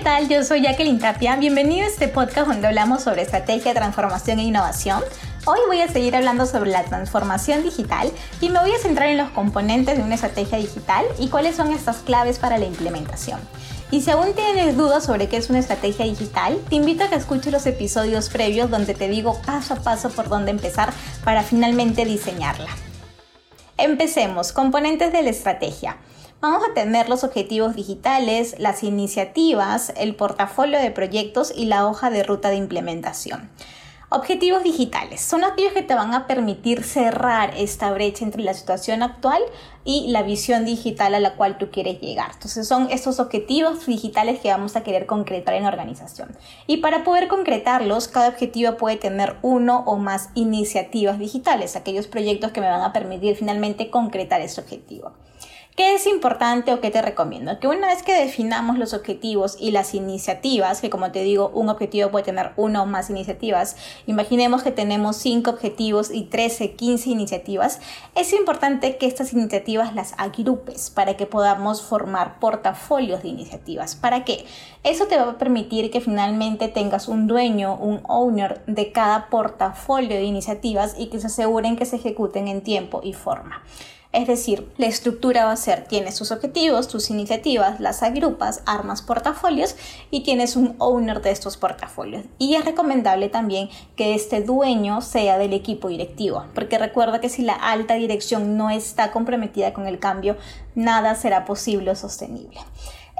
¿qué tal? Yo soy Jacqueline Tapia. Bienvenido a este podcast donde hablamos sobre estrategia, transformación e innovación. Hoy voy a seguir hablando sobre la transformación digital y me voy a centrar en los componentes de una estrategia digital y cuáles son estas claves para la implementación. Y si aún tienes dudas sobre qué es una estrategia digital, te invito a que escuches los episodios previos donde te digo paso a paso por dónde empezar para finalmente diseñarla. Empecemos, componentes de la estrategia. Vamos a tener los objetivos digitales, las iniciativas, el portafolio de proyectos y la hoja de ruta de implementación. Objetivos digitales son aquellos que te van a permitir cerrar esta brecha entre la situación actual y la visión digital a la cual tú quieres llegar. Entonces son estos objetivos digitales que vamos a querer concretar en la organización. Y para poder concretarlos, cada objetivo puede tener uno o más iniciativas digitales, aquellos proyectos que me van a permitir finalmente concretar ese objetivo. ¿Qué es importante o qué te recomiendo? Que una vez que definamos los objetivos y las iniciativas, que como te digo, un objetivo puede tener una o más iniciativas, imaginemos que tenemos 5 objetivos y 13, 15 iniciativas, es importante que estas iniciativas las agrupes para que podamos formar portafolios de iniciativas. ¿Para qué? Eso te va a permitir que finalmente tengas un dueño, un owner de cada portafolio de iniciativas y que se aseguren que se ejecuten en tiempo y forma. Es decir, la estructura va a ser, tienes tus objetivos, tus iniciativas, las agrupas, armas portafolios y tienes un owner de estos portafolios. Y es recomendable también que este dueño sea del equipo directivo, porque recuerda que si la alta dirección no está comprometida con el cambio, nada será posible o sostenible.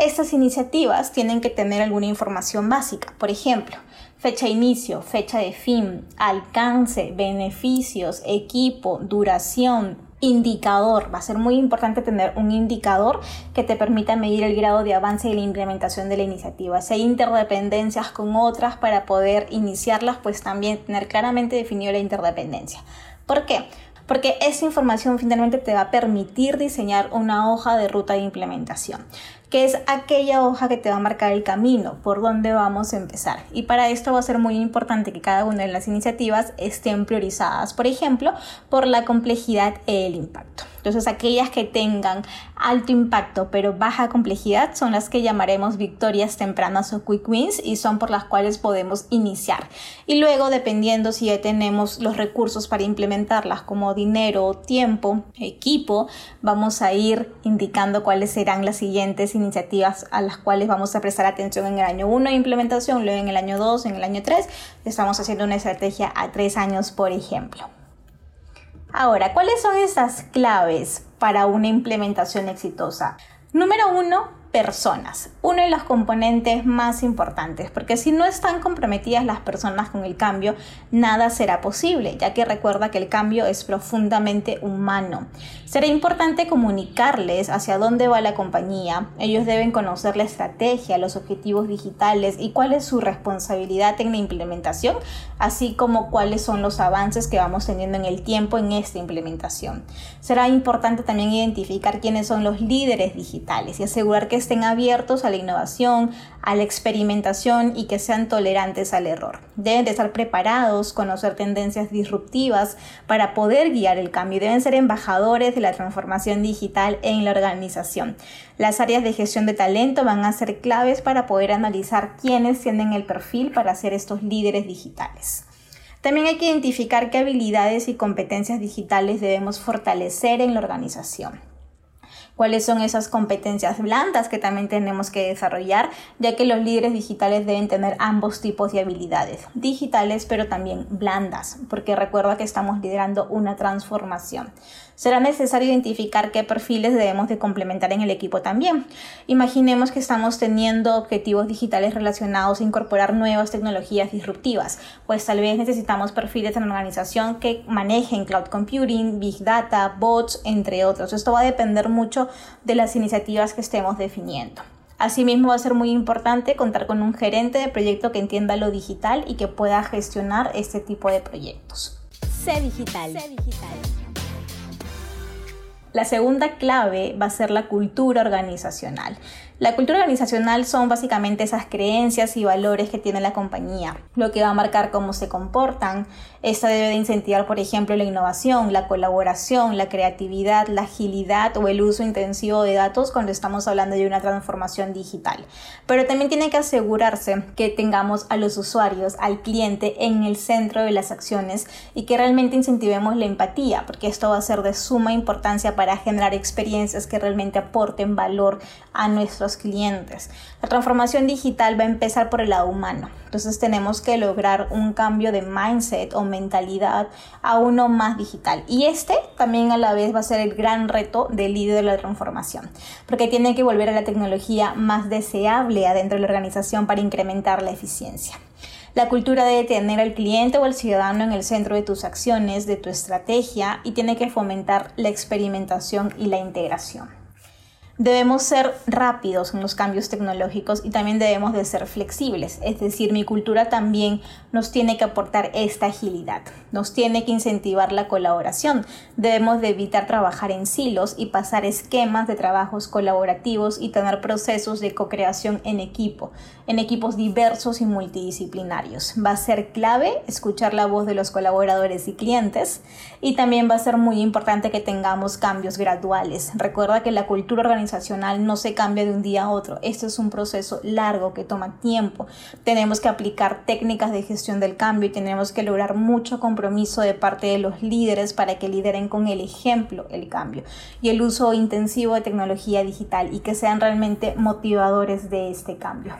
Estas iniciativas tienen que tener alguna información básica, por ejemplo, fecha de inicio, fecha de fin, alcance, beneficios, equipo, duración, indicador. Va a ser muy importante tener un indicador que te permita medir el grado de avance y la implementación de la iniciativa. Si hay interdependencias con otras para poder iniciarlas, pues también tener claramente definido la interdependencia. ¿Por qué? Porque esa información finalmente te va a permitir diseñar una hoja de ruta de implementación que es aquella hoja que te va a marcar el camino, por dónde vamos a empezar. Y para esto va a ser muy importante que cada una de las iniciativas estén priorizadas, por ejemplo, por la complejidad y el impacto. Entonces, aquellas que tengan alto impacto pero baja complejidad son las que llamaremos victorias tempranas o quick wins y son por las cuales podemos iniciar. Y luego, dependiendo si ya tenemos los recursos para implementarlas como dinero, tiempo, equipo, vamos a ir indicando cuáles serán las siguientes iniciativas a las cuales vamos a prestar atención en el año 1 de implementación, luego en el año 2, en el año 3. Estamos haciendo una estrategia a 3 años, por ejemplo. Ahora, ¿cuáles son esas claves para una implementación exitosa? Número uno, personas, uno de los componentes más importantes, porque si no están comprometidas las personas con el cambio, nada será posible, ya que recuerda que el cambio es profundamente humano. Será importante comunicarles hacia dónde va la compañía, ellos deben conocer la estrategia, los objetivos digitales y cuál es su responsabilidad en la implementación, así como cuáles son los avances que vamos teniendo en el tiempo en esta implementación. Será importante también identificar quiénes son los líderes digitales y asegurar que estén abiertos a la innovación, a la experimentación y que sean tolerantes al error. Deben de estar preparados, conocer tendencias disruptivas para poder guiar el cambio. Deben ser embajadores de la transformación digital en la organización. Las áreas de gestión de talento van a ser claves para poder analizar quiénes tienen el perfil para ser estos líderes digitales. También hay que identificar qué habilidades y competencias digitales debemos fortalecer en la organización cuáles son esas competencias blandas que también tenemos que desarrollar, ya que los líderes digitales deben tener ambos tipos de habilidades, digitales pero también blandas, porque recuerda que estamos liderando una transformación será necesario identificar qué perfiles debemos de complementar en el equipo también. Imaginemos que estamos teniendo objetivos digitales relacionados a incorporar nuevas tecnologías disruptivas, pues tal vez necesitamos perfiles en la organización que manejen cloud computing, big data, bots, entre otros. Esto va a depender mucho de las iniciativas que estemos definiendo. Asimismo, va a ser muy importante contar con un gerente de proyecto que entienda lo digital y que pueda gestionar este tipo de proyectos. C digital. C digital. La segunda clave va a ser la cultura organizacional. La cultura organizacional son básicamente esas creencias y valores que tiene la compañía, lo que va a marcar cómo se comportan. Esta debe de incentivar, por ejemplo, la innovación, la colaboración, la creatividad, la agilidad o el uso intensivo de datos cuando estamos hablando de una transformación digital. Pero también tiene que asegurarse que tengamos a los usuarios, al cliente en el centro de las acciones y que realmente incentivemos la empatía, porque esto va a ser de suma importancia para generar experiencias que realmente aporten valor a nuestros clientes. La transformación digital va a empezar por el lado humano. Entonces tenemos que lograr un cambio de mindset o mentalidad a uno más digital. Y este también a la vez va a ser el gran reto del líder de la transformación, porque tiene que volver a la tecnología más deseable adentro de la organización para incrementar la eficiencia. La cultura debe tener al cliente o al ciudadano en el centro de tus acciones, de tu estrategia y tiene que fomentar la experimentación y la integración. Debemos ser rápidos en los cambios tecnológicos y también debemos de ser flexibles, es decir, mi cultura también nos tiene que aportar esta agilidad, nos tiene que incentivar la colaboración, debemos de evitar trabajar en silos y pasar esquemas de trabajos colaborativos y tener procesos de co-creación en equipo, en equipos diversos y multidisciplinarios. Va a ser clave escuchar la voz de los colaboradores y clientes y también va a ser muy importante que tengamos cambios graduales. Recuerda que la cultura organizacional no se cambia de un día a otro. Esto es un proceso largo que toma tiempo. Tenemos que aplicar técnicas de gestión del cambio y tenemos que lograr mucho compromiso de parte de los líderes para que lideren con el ejemplo el cambio y el uso intensivo de tecnología digital y que sean realmente motivadores de este cambio.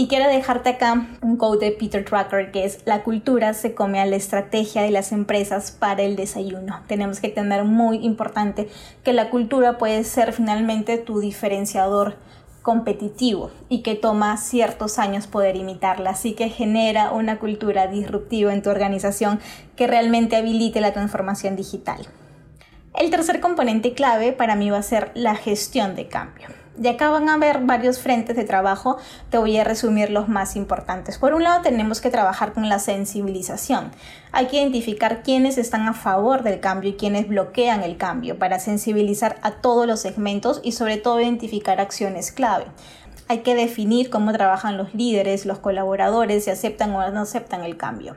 Y quiero dejarte acá un quote de Peter Drucker que es la cultura se come a la estrategia de las empresas para el desayuno. Tenemos que tener muy importante que la cultura puede ser finalmente tu diferenciador competitivo y que toma ciertos años poder imitarla, así que genera una cultura disruptiva en tu organización que realmente habilite la transformación digital. El tercer componente clave para mí va a ser la gestión de cambio. Y acá van a haber varios frentes de trabajo, te voy a resumir los más importantes. Por un lado tenemos que trabajar con la sensibilización. Hay que identificar quiénes están a favor del cambio y quiénes bloquean el cambio para sensibilizar a todos los segmentos y sobre todo identificar acciones clave. Hay que definir cómo trabajan los líderes, los colaboradores, si aceptan o no aceptan el cambio.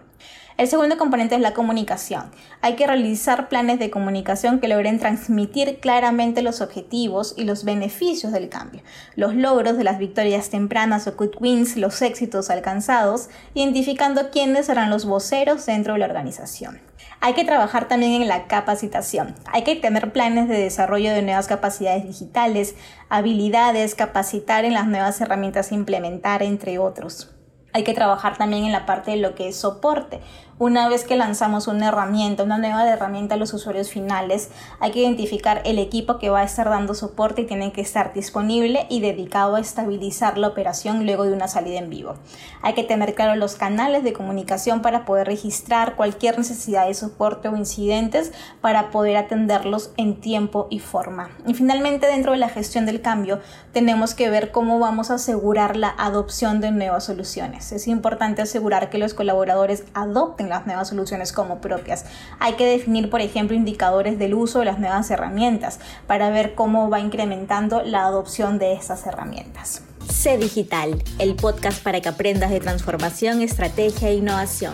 El segundo componente es la comunicación. Hay que realizar planes de comunicación que logren transmitir claramente los objetivos y los beneficios del cambio, los logros de las victorias tempranas o quick wins, los éxitos alcanzados, identificando quiénes serán los voceros dentro de la organización. Hay que trabajar también en la capacitación. Hay que tener planes de desarrollo de nuevas capacidades digitales, habilidades, capacitar en las nuevas herramientas a implementar, entre otros. Hay que trabajar también en la parte de lo que es soporte. Una vez que lanzamos una herramienta, una nueva herramienta a los usuarios finales, hay que identificar el equipo que va a estar dando soporte y tiene que estar disponible y dedicado a estabilizar la operación luego de una salida en vivo. Hay que tener claro los canales de comunicación para poder registrar cualquier necesidad de soporte o incidentes para poder atenderlos en tiempo y forma. Y finalmente, dentro de la gestión del cambio, tenemos que ver cómo vamos a asegurar la adopción de nuevas soluciones. Es importante asegurar que los colaboradores adopten las nuevas soluciones como propias. Hay que definir, por ejemplo, indicadores del uso de las nuevas herramientas para ver cómo va incrementando la adopción de esas herramientas. Sé Digital, el podcast para que aprendas de transformación, estrategia e innovación.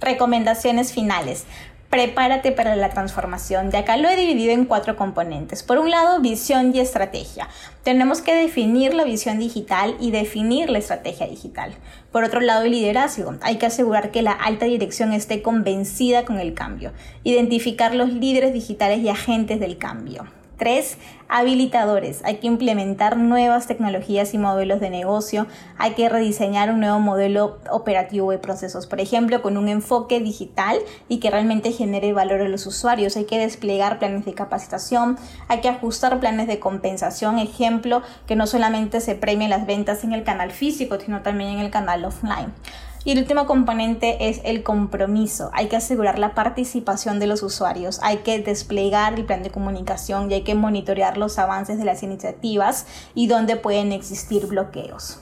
Recomendaciones finales prepárate para la transformación. De acá lo he dividido en cuatro componentes. Por un lado, visión y estrategia. Tenemos que definir la visión digital y definir la estrategia digital. Por otro lado, el liderazgo. Hay que asegurar que la alta dirección esté convencida con el cambio. Identificar los líderes digitales y agentes del cambio. Tres, habilitadores. Hay que implementar nuevas tecnologías y modelos de negocio. Hay que rediseñar un nuevo modelo operativo de procesos, por ejemplo, con un enfoque digital y que realmente genere valor a los usuarios. Hay que desplegar planes de capacitación. Hay que ajustar planes de compensación. Ejemplo, que no solamente se premien las ventas en el canal físico, sino también en el canal offline. Y el último componente es el compromiso. Hay que asegurar la participación de los usuarios, hay que desplegar el plan de comunicación y hay que monitorear los avances de las iniciativas y dónde pueden existir bloqueos.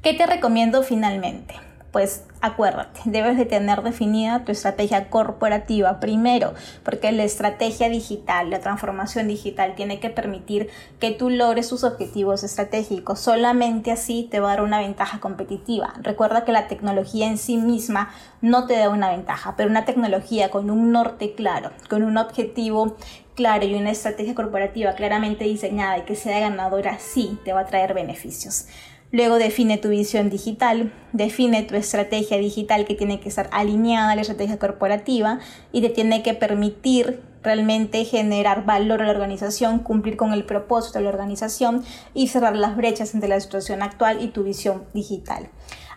¿Qué te recomiendo finalmente? Pues acuérdate, debes de tener definida tu estrategia corporativa primero, porque la estrategia digital, la transformación digital tiene que permitir que tú logres tus objetivos estratégicos. Solamente así te va a dar una ventaja competitiva. Recuerda que la tecnología en sí misma no te da una ventaja, pero una tecnología con un norte claro, con un objetivo claro y una estrategia corporativa claramente diseñada y que sea ganadora, sí te va a traer beneficios. Luego define tu visión digital, define tu estrategia digital que tiene que estar alineada a la estrategia corporativa y te tiene que permitir realmente generar valor a la organización, cumplir con el propósito de la organización y cerrar las brechas entre la situación actual y tu visión digital.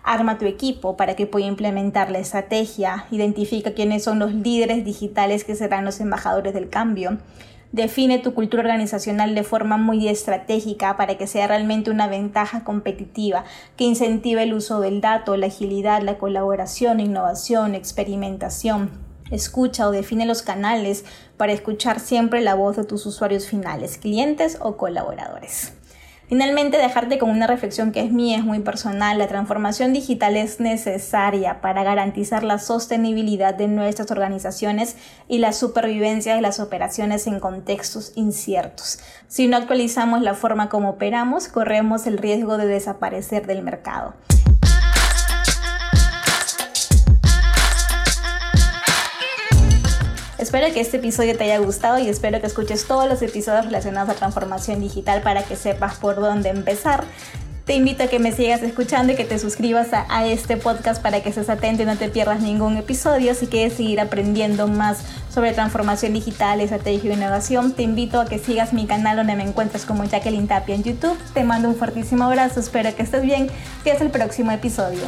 Arma tu equipo para que pueda implementar la estrategia, identifica quiénes son los líderes digitales que serán los embajadores del cambio Define tu cultura organizacional de forma muy estratégica para que sea realmente una ventaja competitiva que incentive el uso del dato, la agilidad, la colaboración, innovación, experimentación. Escucha o define los canales para escuchar siempre la voz de tus usuarios finales, clientes o colaboradores. Finalmente, dejarte con una reflexión que es mía, es muy personal. La transformación digital es necesaria para garantizar la sostenibilidad de nuestras organizaciones y la supervivencia de las operaciones en contextos inciertos. Si no actualizamos la forma como operamos, corremos el riesgo de desaparecer del mercado. Espero que este episodio te haya gustado y espero que escuches todos los episodios relacionados a transformación digital para que sepas por dónde empezar. Te invito a que me sigas escuchando y que te suscribas a, este podcast para que estés atento y no te pierdas ningún episodio. Si quieres seguir aprendiendo más sobre transformación digital, estrategia e innovación, te invito a que sigas mi canal donde me encuentras como Jacqueline Tapia en YouTube. Te mando un fuertísimo abrazo, espero que estés bien y hasta el próximo episodio.